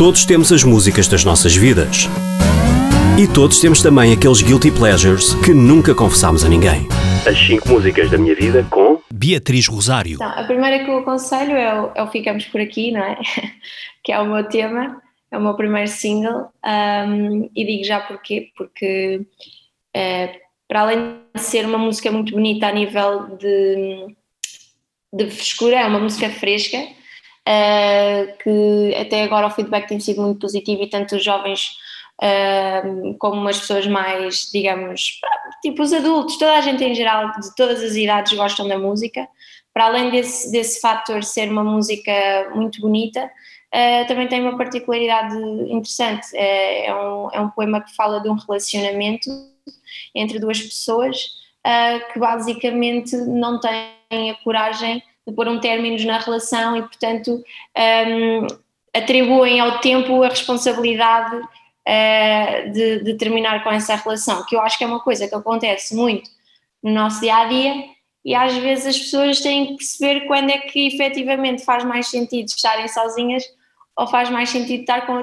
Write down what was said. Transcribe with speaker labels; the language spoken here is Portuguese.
Speaker 1: Todos temos as músicas das nossas vidas. E todos temos também aqueles guilty pleasures que nunca confessámos a ninguém. As 5 músicas da minha vida com Beatriz Rosário.
Speaker 2: Então, a primeira que eu aconselho é o, é o Ficamos Por Aqui, não é? que é o meu tema, é o meu primeiro single. Um, e digo já porquê, porque é, para além de ser uma música muito bonita a nível de, de frescura, é uma música fresca, que até agora o feedback tem sido muito positivo e tanto os jovens uh, como as pessoas mais, digamos, tipo os adultos, toda a gente em geral, de todas as idades gostam da música. Para além desse, desse fator ser uma música muito bonita, uh, também tem uma particularidade interessante. É, um, é um poema que fala de um relacionamento entre duas pessoas uh, que basicamente não têm a coragem de pôr um término na relação e, portanto, um, atribuem ao tempo a responsabilidade uh, de, de, terminar com essa relação, que eu acho que é uma coisa que acontece muito no nosso dia a dia e às vezes as pessoas têm que perceber quando é que efetivamente faz mais sentido estarem sozinhas ou faz mais sentido estar com outra